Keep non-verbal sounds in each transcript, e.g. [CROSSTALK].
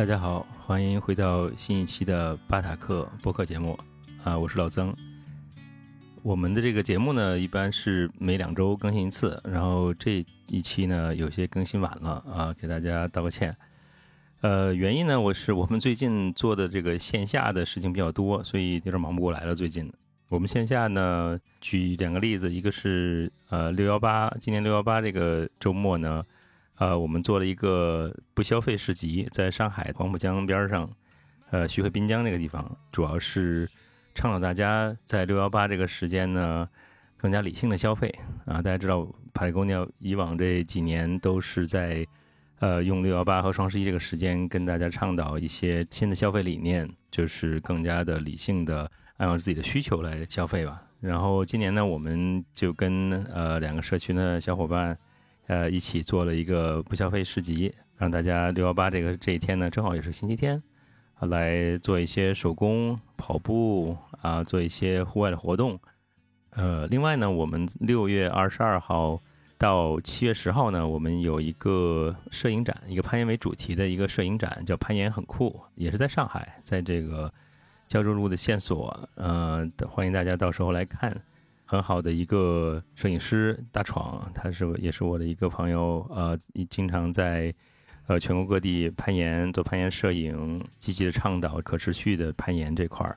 大家好，欢迎回到新一期的巴塔克播客节目啊，我是老曾。我们的这个节目呢，一般是每两周更新一次，然后这一期呢有些更新晚了啊，给大家道个歉。呃，原因呢，我是我们最近做的这个线下的事情比较多，所以有点忙不过来了。最近我们线下呢，举两个例子，一个是呃六幺八，今年六幺八这个周末呢。呃，我们做了一个不消费市集，在上海黄浦江边上，呃，徐汇滨江那个地方，主要是倡导大家在六幺八这个时间呢，更加理性的消费啊。大家知道，帕里公尼以往这几年都是在呃用六幺八和双十一这个时间跟大家倡导一些新的消费理念，就是更加的理性的按照自己的需求来消费吧。然后今年呢，我们就跟呃两个社区的小伙伴。呃，一起做了一个不消费市集，让大家六幺八这个这一天呢，正好也是星期天，啊，来做一些手工、跑步啊，做一些户外的活动。呃，另外呢，我们六月二十二号到七月十号呢，我们有一个摄影展，一个攀岩为主题的一个摄影展，叫“攀岩很酷”，也是在上海，在这个胶州路的线索，呃，欢迎大家到时候来看。很好的一个摄影师大闯，他是也是我的一个朋友，呃，经常在呃全国各地攀岩做攀岩摄影，积极的倡导可持续的攀岩这块儿，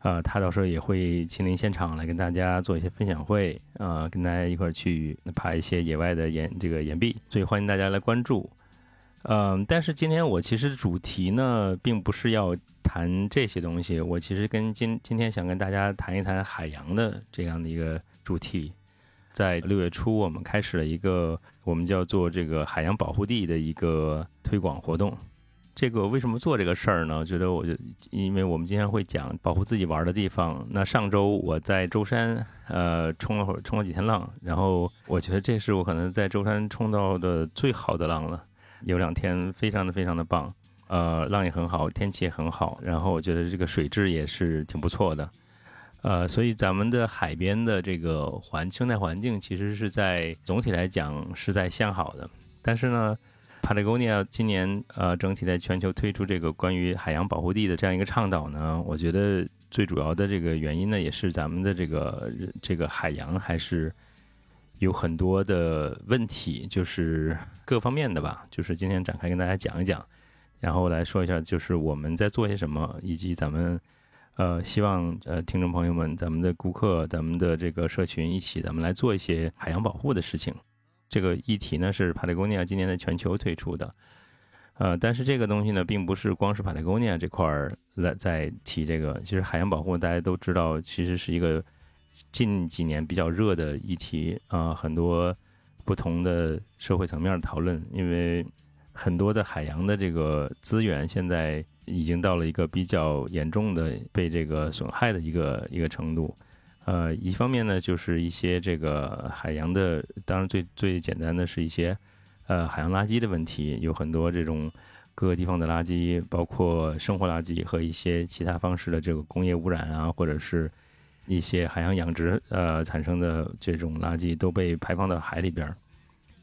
呃，他到时候也会亲临现场来跟大家做一些分享会，啊，跟大家一块儿去爬一些野外的岩这个岩壁，所以欢迎大家来关注。嗯，但是今天我其实主题呢，并不是要谈这些东西。我其实跟今今天想跟大家谈一谈海洋的这样的一个主题。在六月初，我们开始了一个我们叫做这个海洋保护地的一个推广活动。这个为什么做这个事儿呢？我觉得我就因为我们今天会讲保护自己玩的地方。那上周我在舟山呃冲了会儿，冲了几天浪，然后我觉得这是我可能在舟山冲到的最好的浪了。有两天非常的非常的棒，呃，浪也很好，天气也很好，然后我觉得这个水质也是挺不错的，呃，所以咱们的海边的这个环生态环境其实是在总体来讲是在向好的，但是呢，Patagonia 今年呃整体在全球推出这个关于海洋保护地的这样一个倡导呢，我觉得最主要的这个原因呢，也是咱们的这个这个海洋还是。有很多的问题，就是各方面的吧，就是今天展开跟大家讲一讲，然后来说一下，就是我们在做些什么，以及咱们呃希望呃听众朋友们、咱们的顾客、咱们的这个社群一起，咱们来做一些海洋保护的事情。这个议题呢是 Patagonia 今年在全球推出的，呃，但是这个东西呢，并不是光是 Patagonia 这块儿在在提这个，其实海洋保护大家都知道，其实是一个。近几年比较热的议题啊，很多不同的社会层面的讨论，因为很多的海洋的这个资源现在已经到了一个比较严重的被这个损害的一个一个程度。呃，一方面呢，就是一些这个海洋的，当然最最简单的是一些呃海洋垃圾的问题，有很多这种各个地方的垃圾，包括生活垃圾和一些其他方式的这个工业污染啊，或者是。一些海洋养殖呃产生的这种垃圾都被排放到海里边儿，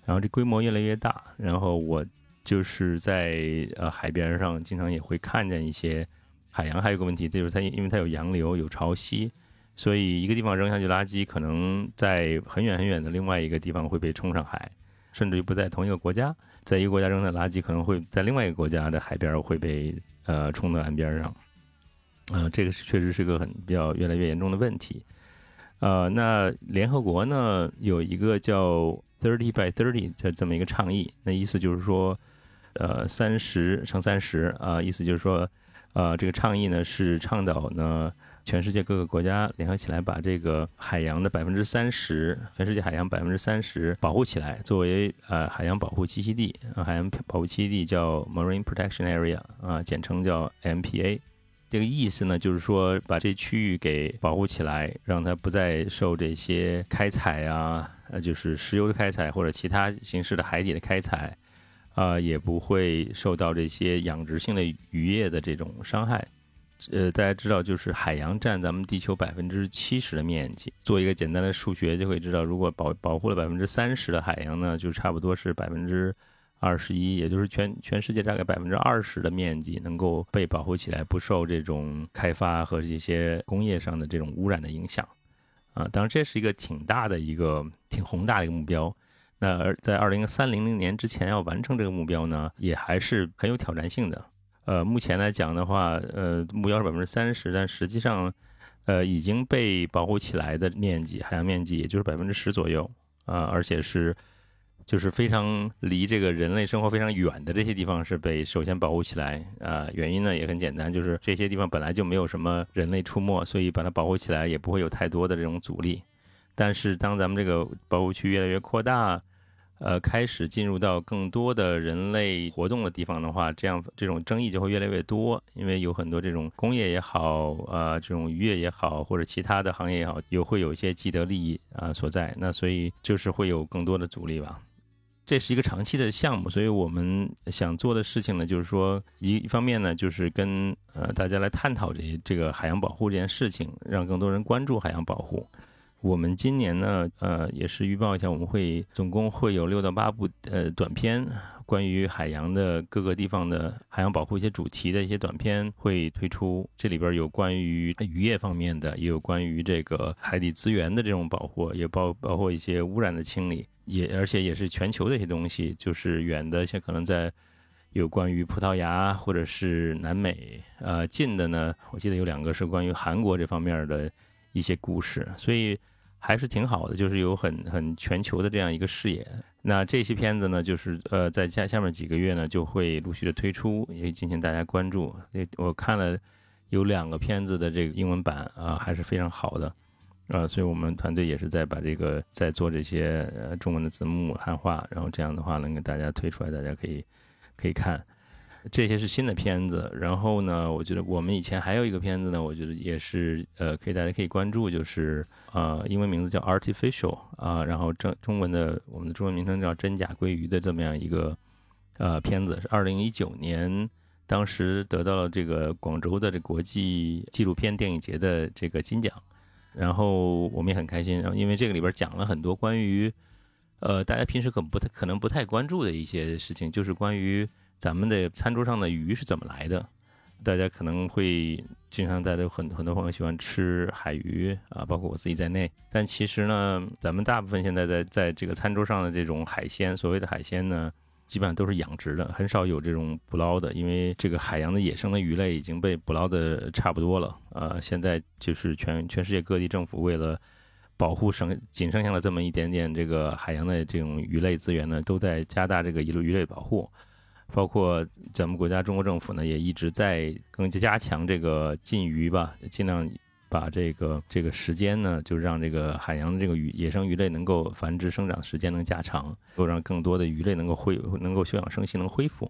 然后这规模越来越大。然后我就是在呃海边上，经常也会看见一些海洋还有个问题，就是它因为它有洋流有潮汐，所以一个地方扔下去垃圾，可能在很远很远的另外一个地方会被冲上海，甚至于不在同一个国家，在一个国家扔的垃圾，可能会在另外一个国家的海边会被呃冲到岸边上。啊，这个是确实是个很比较越来越严重的问题。呃，那联合国呢有一个叫 “thirty by thirty” 的这么一个倡议，那意思就是说，呃，三十乘三十啊，意思就是说，呃，这个倡议呢是倡导呢全世界各个国家联合起来，把这个海洋的百分之三十，全世界海洋百分之三十保护起来，作为呃海洋保护栖息地。海洋保护栖息地叫 Marine Protection Area 啊，简称叫 MPA。这个意思呢，就是说把这区域给保护起来，让它不再受这些开采啊，呃，就是石油的开采或者其他形式的海底的开采，啊，也不会受到这些养殖性的渔业的这种伤害。呃，大家知道，就是海洋占咱们地球百分之七十的面积。做一个简单的数学就会知道，如果保保护了百分之三十的海洋呢，就差不多是百分之二十一，也就是全全世界大概百分之二十的面积能够被保护起来，不受这种开发和这些工业上的这种污染的影响。啊，当然这是一个挺大的一个挺宏大的一个目标。那而在二零三零零年之前要完成这个目标呢，也还是很有挑战性的。呃，目前来讲的话，呃，目标是百分之三十，但实际上，呃，已经被保护起来的面积，海洋面积也就是百分之十左右啊，而且是就是非常离这个人类生活非常远的这些地方是被首先保护起来啊。原因呢也很简单，就是这些地方本来就没有什么人类出没，所以把它保护起来也不会有太多的这种阻力。但是当咱们这个保护区越来越扩大，呃，开始进入到更多的人类活动的地方的话，这样这种争议就会越来越多，因为有很多这种工业也好，呃，这种渔业也好，或者其他的行业也好，有会有一些既得利益啊所在，那所以就是会有更多的阻力吧。这是一个长期的项目，所以我们想做的事情呢，就是说一一方面呢，就是跟呃大家来探讨这些这个海洋保护这件事情，让更多人关注海洋保护。我们今年呢，呃，也是预报一下，我们会总共会有六到八部呃短片，关于海洋的各个地方的海洋保护一些主题的一些短片会推出。这里边有关于渔业方面的，也有关于这个海底资源的这种保护，也包包括一些污染的清理，也而且也是全球的一些东西，就是远的像可能在有关于葡萄牙或者是南美，呃，近的呢，我记得有两个是关于韩国这方面的一些故事，所以。还是挺好的，就是有很很全球的这样一个视野。那这些片子呢，就是呃，在下下面几个月呢，就会陆续的推出，也进行大家关注。我看了有两个片子的这个英文版啊，还是非常好的啊，所以我们团队也是在把这个在做这些呃中文的字幕汉化，然后这样的话能给大家推出来，大家可以可以看。这些是新的片子，然后呢，我觉得我们以前还有一个片子呢，我觉得也是呃，可以大家可以关注，就是呃，英文名字叫 Artificial 啊，然后中中文的我们的中文名称叫真假鲑鱼的这么样一个呃片子，是二零一九年当时得到了这个广州的这国际纪录片电影节的这个金奖，然后我们也很开心，然后因为这个里边讲了很多关于呃大家平时可不太可能不太关注的一些事情，就是关于。咱们的餐桌上的鱼是怎么来的？大家可能会经常大家很很多朋友喜欢吃海鱼啊，包括我自己在内。但其实呢，咱们大部分现在在在这个餐桌上的这种海鲜，所谓的海鲜呢，基本上都是养殖的，很少有这种捕捞的。因为这个海洋的野生的鱼类已经被捕捞的差不多了。呃，现在就是全全世界各地政府为了保护剩仅剩下了这么一点点这个海洋的这种鱼类资源呢，都在加大这个一路鱼类保护。包括咱们国家中国政府呢，也一直在更加加强这个禁渔吧，尽量把这个这个时间呢，就让这个海洋的这个鱼野生鱼类能够繁殖生长时间能加长，够让更多的鱼类能够恢能够休养生息能恢复。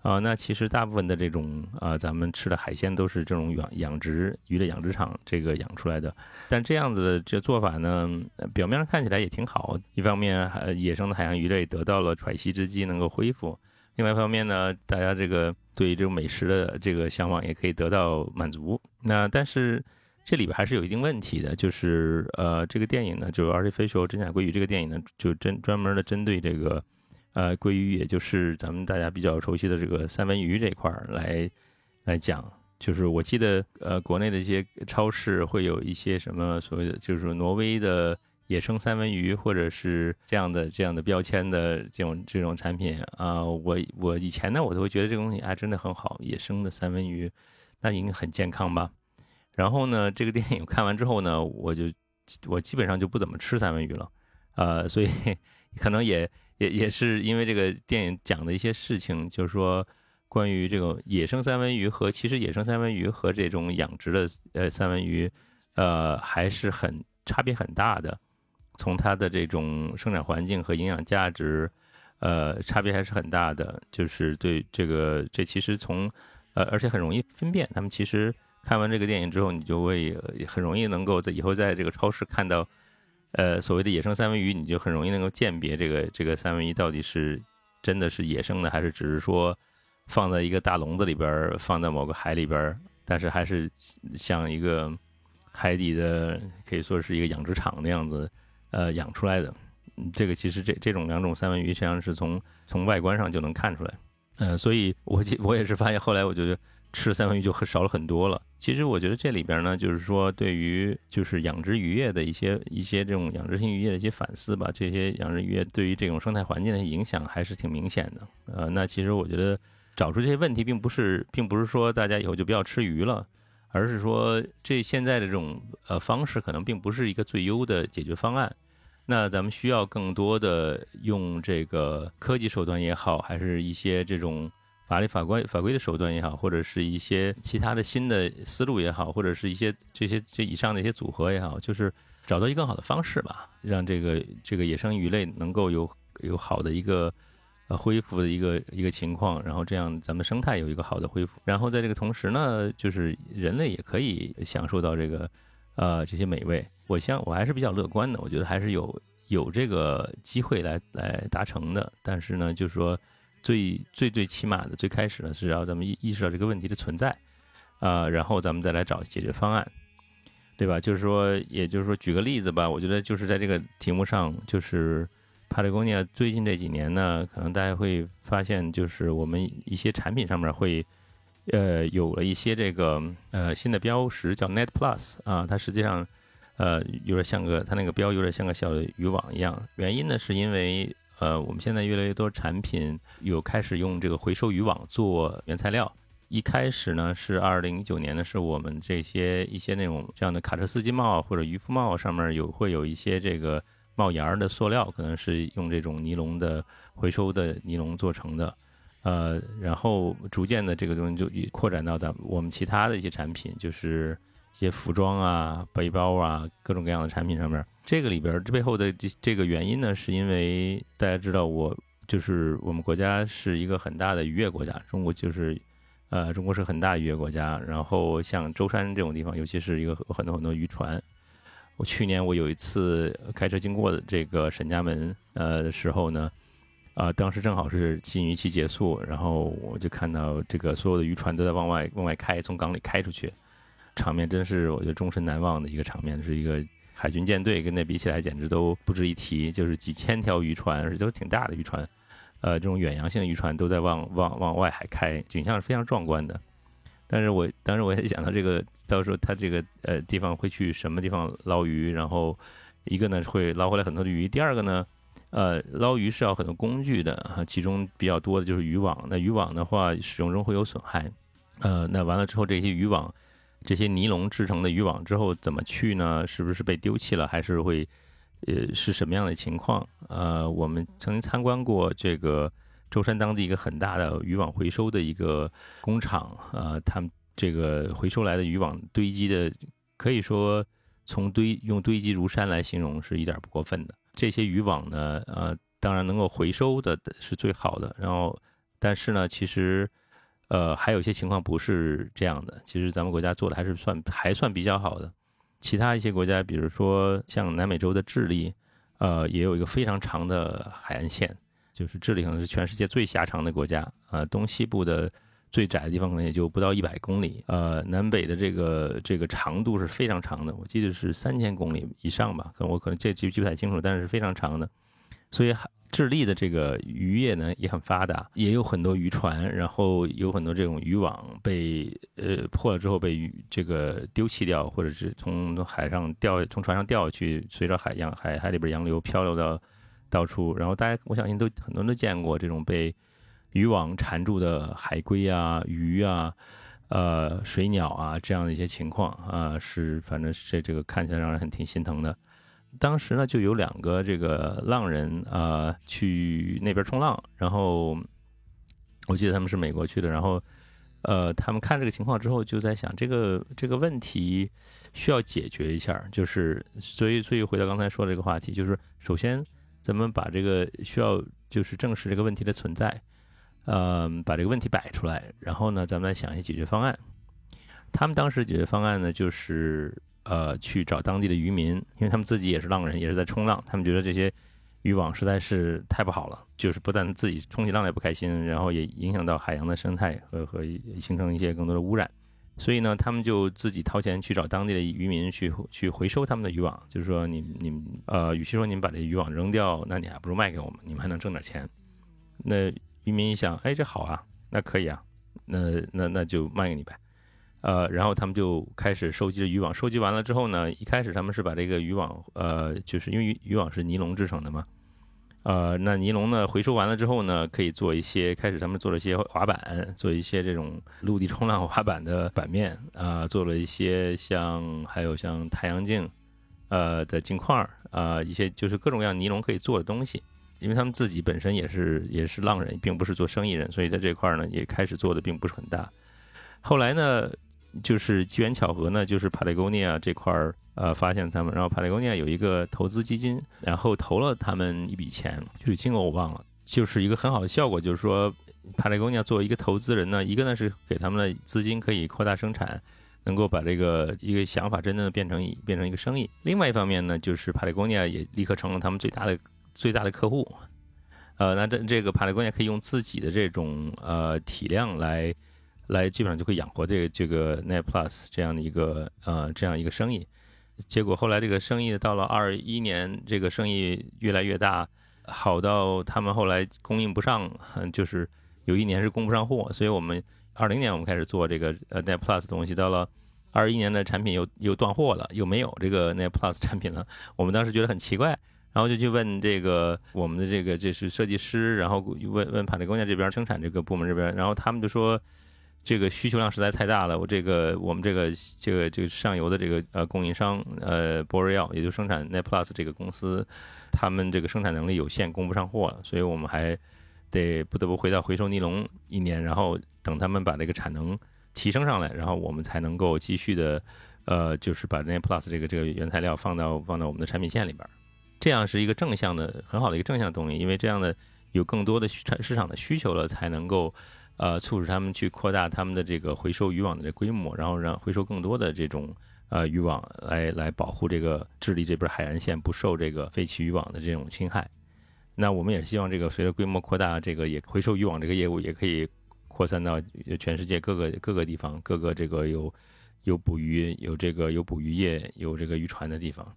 啊，那其实大部分的这种啊，咱们吃的海鲜都是这种养养殖鱼类养殖场这个养出来的，但这样子的这做法呢，表面上看起来也挺好，一方面野生的海洋鱼类得到了喘息之机，能够恢复。另外一方面呢，大家这个对于这种美食的这个向往也可以得到满足。那但是这里边还是有一定问题的，就是呃，这个电影呢，就《Artificial 真假鲑鱼》这个电影呢，就针专门的针对这个呃鲑鱼，也就是咱们大家比较熟悉的这个三文鱼这块儿来来讲。就是我记得呃，国内的一些超市会有一些什么所谓的，就是挪威的。野生三文鱼，或者是这样的这样的标签的这种这种产品啊，我我以前呢，我都会觉得这个东西啊真的很好，野生的三文鱼，那应该很健康吧。然后呢，这个电影看完之后呢，我就我基本上就不怎么吃三文鱼了，呃，所以 [LAUGHS] 可能也也也是因为这个电影讲的一些事情，就是说关于这个野生三文鱼和其实野生三文鱼和这种养殖的呃三文鱼，呃还是很差别很大的。从它的这种生长环境和营养价值，呃，差别还是很大的。就是对这个，这其实从，呃，而且很容易分辨。他们其实看完这个电影之后，你就会很容易能够在以后在这个超市看到，呃，所谓的野生三文鱼，你就很容易能够鉴别这个这个三文鱼到底是真的是野生的，还是只是说放在一个大笼子里边，放在某个海里边，但是还是像一个海底的，可以说是一个养殖场那样子。呃，养出来的，这个其实这这种两种三文鱼实际上是从从外观上就能看出来。呃，所以我我也是发现，后来我觉得吃三文鱼就很少了很多了。其实我觉得这里边呢，就是说对于就是养殖渔业的一些一些这种养殖性渔业的一些反思吧，这些养殖渔业对于这种生态环境的影响还是挺明显的。呃，那其实我觉得找出这些问题，并不是并不是说大家以后就不要吃鱼了，而是说这现在的这种呃方式可能并不是一个最优的解决方案。那咱们需要更多的用这个科技手段也好，还是一些这种法律法规法规的手段也好，或者是一些其他的新的思路也好，或者是一些这些这以上的一些组合也好，就是找到一个更好的方式吧，让这个这个野生鱼类能够有有好的一个呃恢复的一个一个情况，然后这样咱们生态有一个好的恢复，然后在这个同时呢，就是人类也可以享受到这个。呃，这些美味，我相我还是比较乐观的，我觉得还是有有这个机会来来达成的。但是呢，就是说最最最起码的最开始呢，是要咱们意意识到这个问题的存在，啊，然后咱们再来找解决方案，对吧？就是说，也就是说，举个例子吧，我觉得就是在这个题目上，就是帕雷贡尼亚最近这几年呢，可能大家会发现，就是我们一些产品上面会。呃，有了一些这个呃新的标识，叫 Net Plus 啊，它实际上呃有点像个它那个标有点像个小渔网一样。原因呢，是因为呃我们现在越来越多产品有开始用这个回收渔网做原材料。一开始呢是二零一九年呢，是我们这些一些那种这样的卡车司机帽或者渔夫帽上面有会有一些这个帽檐儿的塑料，可能是用这种尼龙的回收的尼龙做成的。呃，然后逐渐的这个东西就扩展到咱我们其他的一些产品，就是一些服装啊、背包啊，各种各样的产品上面。这个里边这背后的这这个原因呢，是因为大家知道，我就是我们国家是一个很大的渔业国家，中国就是呃，中国是很大的渔业国家。然后像舟山这种地方，尤其是一个很多很多渔船。我去年我有一次开车经过的这个沈家门呃的时候呢。啊，当时正好是禁渔期结束，然后我就看到这个所有的渔船都在往外往外开，从港里开出去，场面真是我觉得终身难忘的一个场面。是一个海军舰队跟那比起来，简直都不值一提。就是几千条渔船，而且都挺大的渔船，呃，这种远洋性渔船都在往往往外海开，景象是非常壮观的。但是我当时我也想到，这个到时候他这个呃地方会去什么地方捞鱼，然后一个呢会捞回来很多的鱼，第二个呢。呃，捞鱼是要很多工具的啊，其中比较多的就是渔网。那渔网的话，使用中会有损害。呃，那完了之后，这些渔网，这些尼龙制成的渔网之后怎么去呢？是不是被丢弃了，还是会，呃，是什么样的情况？呃，我们曾经参观过这个舟山当地一个很大的渔网回收的一个工厂，呃，他们这个回收来的渔网堆积的，可以说从堆用堆积如山来形容是一点不过分的。这些渔网呢，呃，当然能够回收的是最好的。然后，但是呢，其实，呃，还有一些情况不是这样的。其实咱们国家做的还是算还算比较好的。其他一些国家，比如说像南美洲的智利，呃，也有一个非常长的海岸线，就是智利可能是全世界最狭长的国家。呃，东西部的。最窄的地方可能也就不到一百公里，呃，南北的这个这个长度是非常长的，我记得是三千公里以上吧，可能我可能这记记不太清楚，但是是非常长的。所以智利的这个渔业呢也很发达，也有很多渔船，然后有很多这种渔网被呃破了之后被这个丢弃掉，或者是从海上掉从船上掉下去，随着海洋海海里边洋流漂流到到处，然后大家我相信都很多人都见过这种被。渔网缠住的海龟啊、鱼啊、呃、水鸟啊，这样的一些情况啊，是反正是这个看起来让人很挺心疼的。当时呢，就有两个这个浪人啊去那边冲浪，然后我记得他们是美国去的，然后呃，他们看这个情况之后，就在想这个这个问题需要解决一下，就是所以所以回到刚才说的这个话题，就是首先咱们把这个需要就是正视这个问题的存在。呃，把这个问题摆出来，然后呢，咱们来想一些解决方案。他们当时解决方案呢，就是呃，去找当地的渔民，因为他们自己也是浪人，也是在冲浪。他们觉得这些渔网实在是太不好了，就是不但自己冲起浪来不开心，然后也影响到海洋的生态和和形成一些更多的污染。所以呢，他们就自己掏钱去找当地的渔民去去回收他们的渔网，就是说你你们呃，与其说你们把这渔网扔掉，那你还不如卖给我们，你们还能挣点钱。那渔民一想，哎，这好啊，那可以啊，那那那就卖给你呗。呃，然后他们就开始收集渔网，收集完了之后呢，一开始他们是把这个渔网，呃，就是因为渔渔网是尼龙制成的嘛，呃，那尼龙呢回收完了之后呢，可以做一些，开始他们做了一些滑板，做一些这种陆地冲浪滑板的板面，啊，做了一些像还有像太阳镜，呃的镜框，啊，一些就是各种各样尼龙可以做的东西，因为他们自己本身也是也是浪人，并不是做生意人，所以在这块儿呢也开始做的并不是很大，后来呢。就是机缘巧合呢，就是 Patagonia 这块儿呃发现了他们，然后 Patagonia 有一个投资基金，然后投了他们一笔钱，具体金额我忘了，就是一个很好的效果，就是说 Patagonia 作为一个投资人呢，一个呢是给他们的资金可以扩大生产，能够把这个一个想法真正的变成变成一个生意，另外一方面呢，就是 Patagonia 也立刻成了他们最大的最大的客户，呃，那这这个 Patagonia 可以用自己的这种呃体量来。来基本上就可以养活这个这个 Net Plus 这样的一个呃这样一个生意，结果后来这个生意到了二一年，这个生意越来越大，好到他们后来供应不上，就是有一年是供不上货，所以我们二零年我们开始做这个呃 Net Plus 东西，到了二一年的产品又又断货了，又没有这个 Net Plus 产品了，我们当时觉得很奇怪，然后就去问这个我们的这个这是设计师，然后问问帕雷工业这边生产这个部门这边，然后他们就说。这个需求量实在太大了，我这个我们这个这个这个上游的这个呃供应商呃博瑞药，也就生产 Net Plus 这个公司，他们这个生产能力有限，供不上货了，所以我们还得不得不回到回收尼龙一年，然后等他们把这个产能提升上来，然后我们才能够继续的呃就是把 Net Plus 这个这个原材料放到放到我们的产品线里边，这样是一个正向的很好的一个正向动力，因为这样的有更多的产市场的需求了，才能够。呃，促使他们去扩大他们的这个回收渔网的这规模，然后让回收更多的这种呃渔网来来保护这个智利这边海岸线不受这个废弃渔网的这种侵害。那我们也希望这个随着规模扩大，这个也回收渔网这个业务也可以扩散到全世界各个各个地方，各个这个有有捕鱼、有这个有捕鱼业、有这个渔船的地方。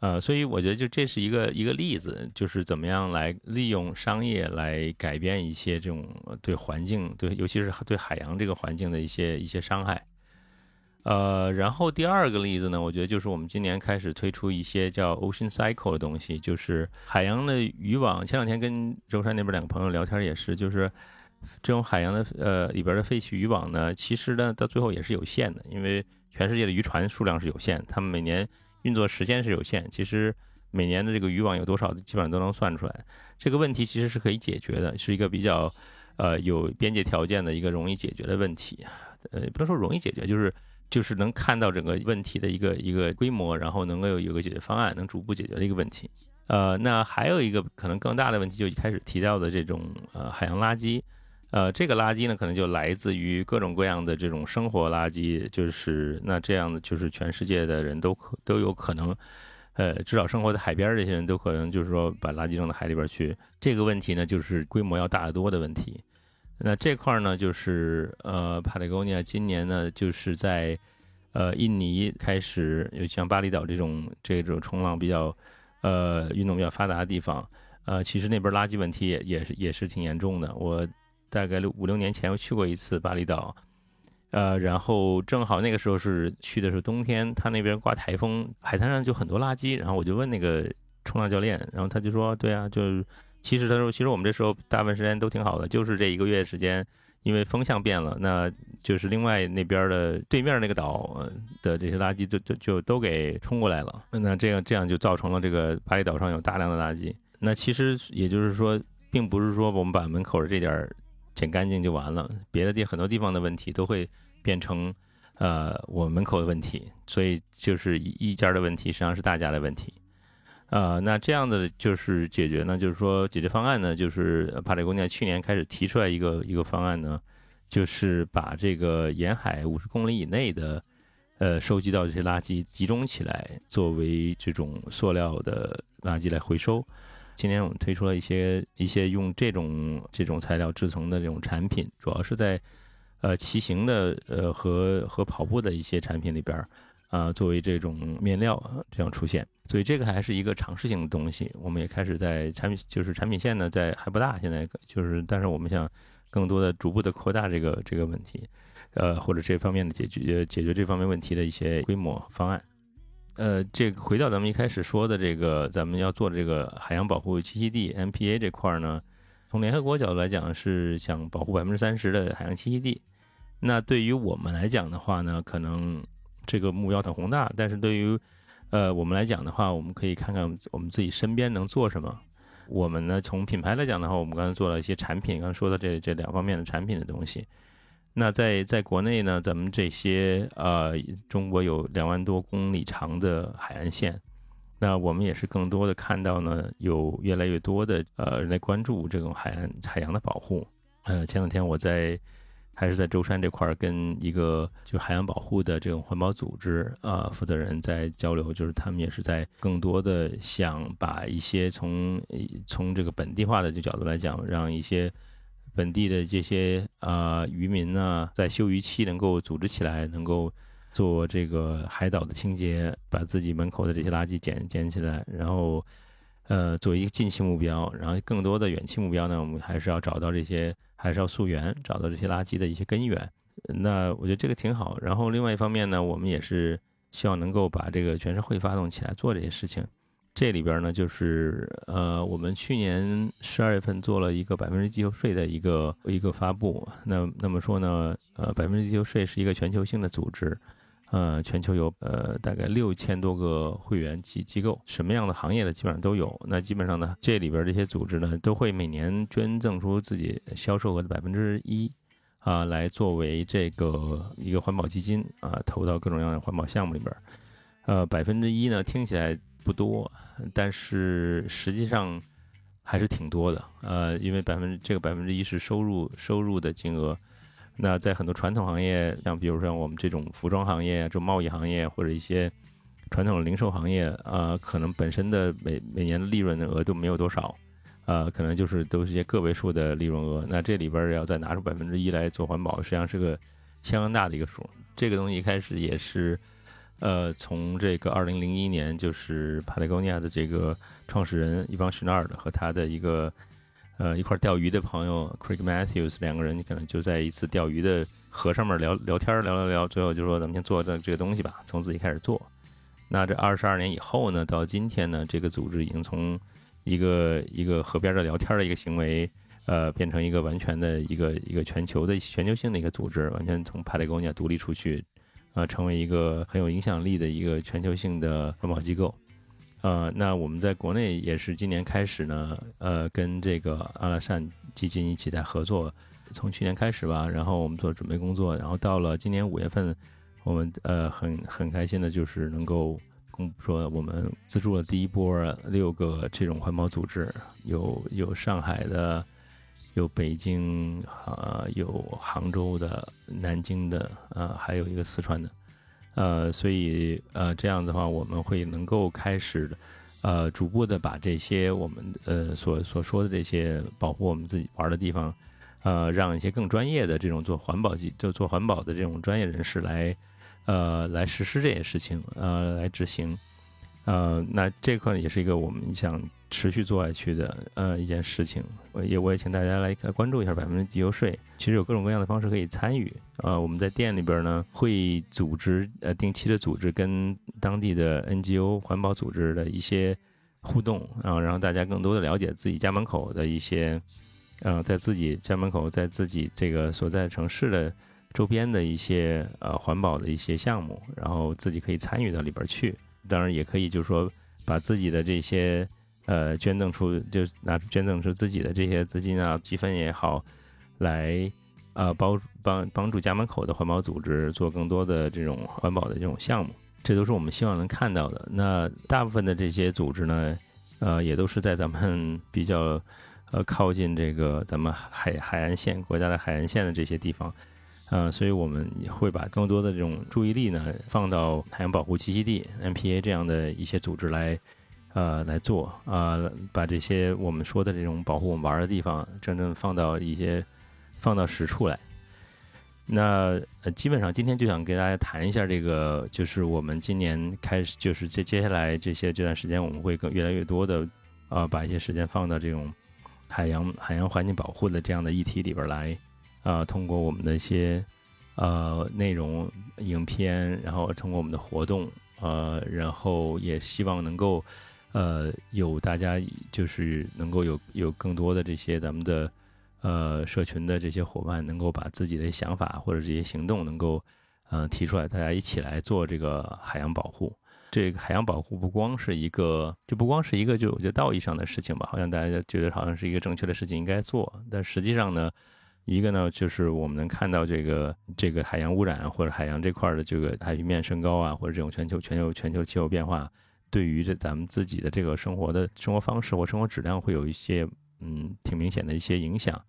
呃，所以我觉得就这是一个一个例子，就是怎么样来利用商业来改变一些这种对环境，对尤其是对海洋这个环境的一些一些伤害。呃，然后第二个例子呢，我觉得就是我们今年开始推出一些叫 Ocean Cycle 的东西，就是海洋的渔网。前两天跟舟山那边两个朋友聊天也是，就是这种海洋的呃里边的废弃渔网呢，其实呢到最后也是有限的，因为全世界的渔船数量是有限，他们每年。运作时间是有限，其实每年的这个渔网有多少，基本上都能算出来。这个问题其实是可以解决的，是一个比较呃有边界条件的一个容易解决的问题。呃，不能说容易解决，就是就是能看到整个问题的一个一个规模，然后能够有有个解决方案，能逐步解决的一个问题。呃，那还有一个可能更大的问题，就一开始提到的这种呃海洋垃圾。呃，这个垃圾呢，可能就来自于各种各样的这种生活垃圾，就是那这样的，就是全世界的人都可都有可能，呃，至少生活在海边这些人都可能就是说把垃圾扔到海里边去。这个问题呢，就是规模要大得多的问题。那这块呢，就是呃，帕 o n 尼亚今年呢，就是在呃印尼开始，有像巴厘岛这种这种冲浪比较呃运动比较发达的地方，呃，其实那边垃圾问题也也是也是挺严重的。我。大概六五六年前我去过一次巴厘岛，呃，然后正好那个时候是去的是冬天，他那边刮台风，海滩上就很多垃圾。然后我就问那个冲浪教练，然后他就说：“对啊，就是其实他说，其实我们这时候大部分时间都挺好的，就是这一个月时间，因为风向变了，那就是另外那边的对面那个岛的这些垃圾就就就都给冲过来了。那这样这样就造成了这个巴厘岛上有大量的垃圾。那其实也就是说，并不是说我们把门口的这点”捡干净就完了，别的地很多地方的问题都会变成，呃，我门口的问题，所以就是一家的问题实际上是大家的问题，呃，那这样的就是解决呢，就是说解决方案呢，就是帕里公家去年开始提出来一个一个方案呢，就是把这个沿海五十公里以内的，呃，收集到这些垃圾集中起来，作为这种塑料的垃圾来回收。今年我们推出了一些一些用这种这种材料制成的这种产品，主要是在呃骑行的呃和和跑步的一些产品里边啊，作为这种面料这样出现。所以这个还是一个尝试性的东西，我们也开始在产品就是产品线呢，在还不大，现在就是但是我们想更多的逐步的扩大这个这个问题，呃或者这方面的解决解决这方面问题的一些规模方案。呃，这个回到咱们一开始说的这个，咱们要做这个海洋保护栖息地 MPA 这块呢，从联合国角度来讲是想保护百分之三十的海洋栖息地。那对于我们来讲的话呢，可能这个目标很宏大，但是对于呃我们来讲的话，我们可以看看我们自己身边能做什么。我们呢，从品牌来讲的话，我们刚才做了一些产品，刚才说的这这两方面的产品的东西。那在在国内呢，咱们这些呃，中国有两万多公里长的海岸线，那我们也是更多的看到呢，有越来越多的呃人来关注这种海岸海洋的保护。呃，前两天我在还是在舟山这块儿跟一个就海洋保护的这种环保组织啊负责人在交流，就是他们也是在更多的想把一些从从这个本地化的这角度来讲，让一些。本地的这些啊渔民呢，在休渔期能够组织起来，能够做这个海岛的清洁，把自己门口的这些垃圾捡捡起来，然后呃作为一个近期目标，然后更多的远期目标呢，我们还是要找到这些，还是要溯源，找到这些垃圾的一些根源。那我觉得这个挺好。然后另外一方面呢，我们也是希望能够把这个全社会发动起来做这些事情。这里边呢，就是呃，我们去年十二月份做了一个百分之地球税的一个一个发布。那那么说呢，呃，百分之地球税是一个全球性的组织，呃，全球有呃大概六千多个会员机机构，什么样的行业的基本上都有。那基本上呢，这里边这些组织呢，都会每年捐赠出自己销售额的百分之一，啊，来作为这个一个环保基金啊，投到各种各样的环保项目里边。呃，百分之一呢，听起来。不多，但是实际上还是挺多的。呃，因为百分之这个百分之一是收入收入的金额。那在很多传统行业，像比如说我们这种服装行业、这贸易行业或者一些传统的零售行业，呃，可能本身的每每年的利润的额度没有多少，呃，可能就是都是些个位数的利润额。那这里边要再拿出百分之一来做环保，实际上是个相当大的一个数。这个东西一开始也是。呃，从这个二零零一年，就是 Patagonia 的这个创始人伊邦许纳尔的和他的一个呃一块钓鱼的朋友 Craig Matthews 两个人，可能就在一次钓鱼的河上面聊聊天，聊聊聊，最后就说咱们先做这这个东西吧，从自己开始做。那这二十二年以后呢，到今天呢，这个组织已经从一个一个河边的聊天的一个行为，呃，变成一个完全的一个一个全球的全球性的一个组织，完全从 Patagonia 独立出去。呃，成为一个很有影响力的一个全球性的环保机构，呃，那我们在国内也是今年开始呢，呃，跟这个阿拉善基金一起在合作，从去年开始吧，然后我们做准备工作，然后到了今年五月份，我们呃很很开心的就是能够公布说，我们资助了第一波六个这种环保组织，有有上海的。有北京啊，有杭州的、南京的啊，还有一个四川的，呃，所以呃，这样的话，我们会能够开始，呃，逐步的把这些我们呃所所说的这些保护我们自己玩的地方，呃，让一些更专业的这种做环保就做环保的这种专业人士来，呃，来实施这些事情，呃，来执行，呃，那这块也是一个我们想。持续做下去的呃一件事情，我也我也请大家来关注一下百分之地球税。其实有各种各样的方式可以参与。呃，我们在店里边呢会组织呃定期的组织跟当地的 NGO 环保组织的一些互动啊，然后大家更多的了解自己家门口的一些呃在自己家门口在自己这个所在城市的周边的一些呃环保的一些项目，然后自己可以参与到里边去。当然也可以就是说把自己的这些。呃，捐赠出就拿捐赠出自己的这些资金啊，积分也好，来呃帮帮帮助家门口的环保组织做更多的这种环保的这种项目，这都是我们希望能看到的。那大部分的这些组织呢，呃，也都是在咱们比较呃靠近这个咱们海海岸线国家的海岸线的这些地方，呃，所以我们会把更多的这种注意力呢放到海洋保护栖息地 MPA 这样的一些组织来。呃，来做啊，把这些我们说的这种保护我们玩的地方，真正放到一些放到实处来。那呃，基本上今天就想跟大家谈一下这个，就是我们今年开始，就是接接下来这些这段时间，我们会更越来越多的，呃，把一些时间放到这种海洋海洋环境保护的这样的议题里边来，啊，通过我们的一些呃内容、影片，然后通过我们的活动，呃，然后也希望能够呃有大家就是能够有有更多的这些咱们的。呃，社群的这些伙伴能够把自己的想法或者这些行动能够，呃，提出来，大家一起来做这个海洋保护。这个海洋保护不光是一个，就不光是一个，就我觉得道义上的事情吧，好像大家觉得好像是一个正确的事情应该做，但实际上呢，一个呢就是我们能看到这个这个海洋污染或者海洋这块的这个海平面升高啊，或者这种全球全球全球气候变化，对于这咱们自己的这个生活的生活方式或生活质量会有一些。嗯，挺明显的一些影响，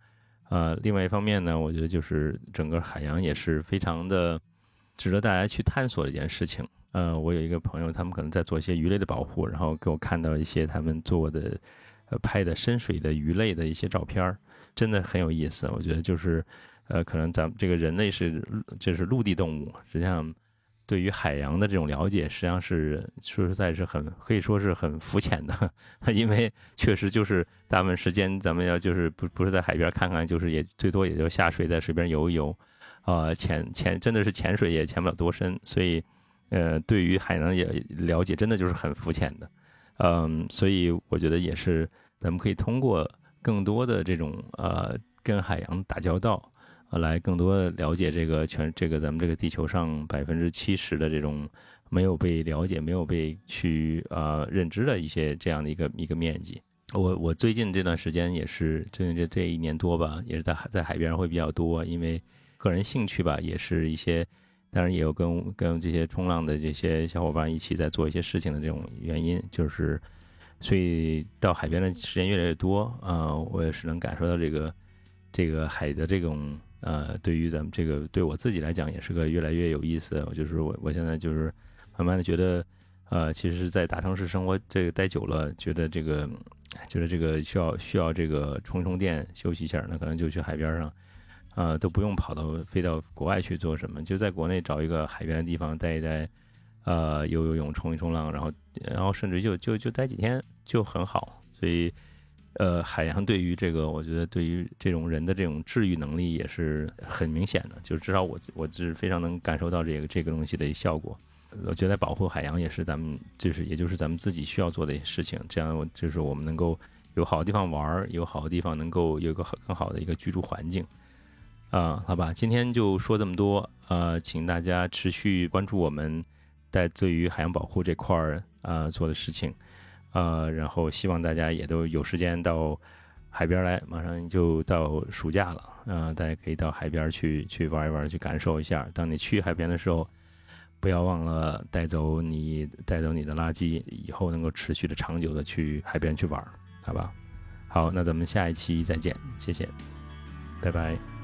呃，另外一方面呢，我觉得就是整个海洋也是非常的值得大家去探索的一件事情。呃，我有一个朋友，他们可能在做一些鱼类的保护，然后给我看到了一些他们做的、呃拍的深水的鱼类的一些照片儿真的很有意思。我觉得就是，呃，可能咱们这个人类是就是陆地动物，实际上。对于海洋的这种了解，实际上是说实在是很可以说是很肤浅的，[LAUGHS] 因为确实就是大部分时间咱们要就是不不是在海边看看，就是也最多也就下水在水边游一游，啊潜潜真的是潜水也潜不了多深，所以呃对于海洋也了解真的就是很肤浅的，嗯，所以我觉得也是咱们可以通过更多的这种呃跟海洋打交道。来更多的了解这个全这个咱们这个地球上百分之七十的这种没有被了解、没有被去呃认知的一些这样的一个一个面积。我我最近这段时间也是，最近这这一年多吧，也是在海在海边会比较多，因为个人兴趣吧，也是一些，当然也有跟跟这些冲浪的这些小伙伴一起在做一些事情的这种原因，就是所以到海边的时间越来越多啊，我也是能感受到这个这个海的这种。呃，对于咱们这个，对我自己来讲，也是个越来越有意思。就是我，我现在就是慢慢的觉得，呃，其实在大城市生活这个待久了，觉得这个，觉得这个需要需要这个充充电，休息一下，那可能就去海边上，啊，都不用跑到飞到国外去做什么，就在国内找一个海边的地方待一待，呃，游游泳，冲一冲浪，然后，然后甚至就就就待几天就很好，所以。呃，海洋对于这个，我觉得对于这种人的这种治愈能力也是很明显的，就是至少我我是非常能感受到这个这个东西的效果。我觉得保护海洋也是咱们就是也就是咱们自己需要做的事情，这样就是我们能够有好的地方玩，有好的地方能够有一个更好的一个居住环境。啊，好吧，今天就说这么多。呃，请大家持续关注我们在对于海洋保护这块儿啊做的事情。呃，然后希望大家也都有时间到海边来，马上就到暑假了，啊，大家可以到海边去去玩一玩，去感受一下。当你去海边的时候，不要忘了带走你带走你的垃圾，以后能够持续的长久的去海边去玩，好吧？好，那咱们下一期再见，谢谢，拜拜。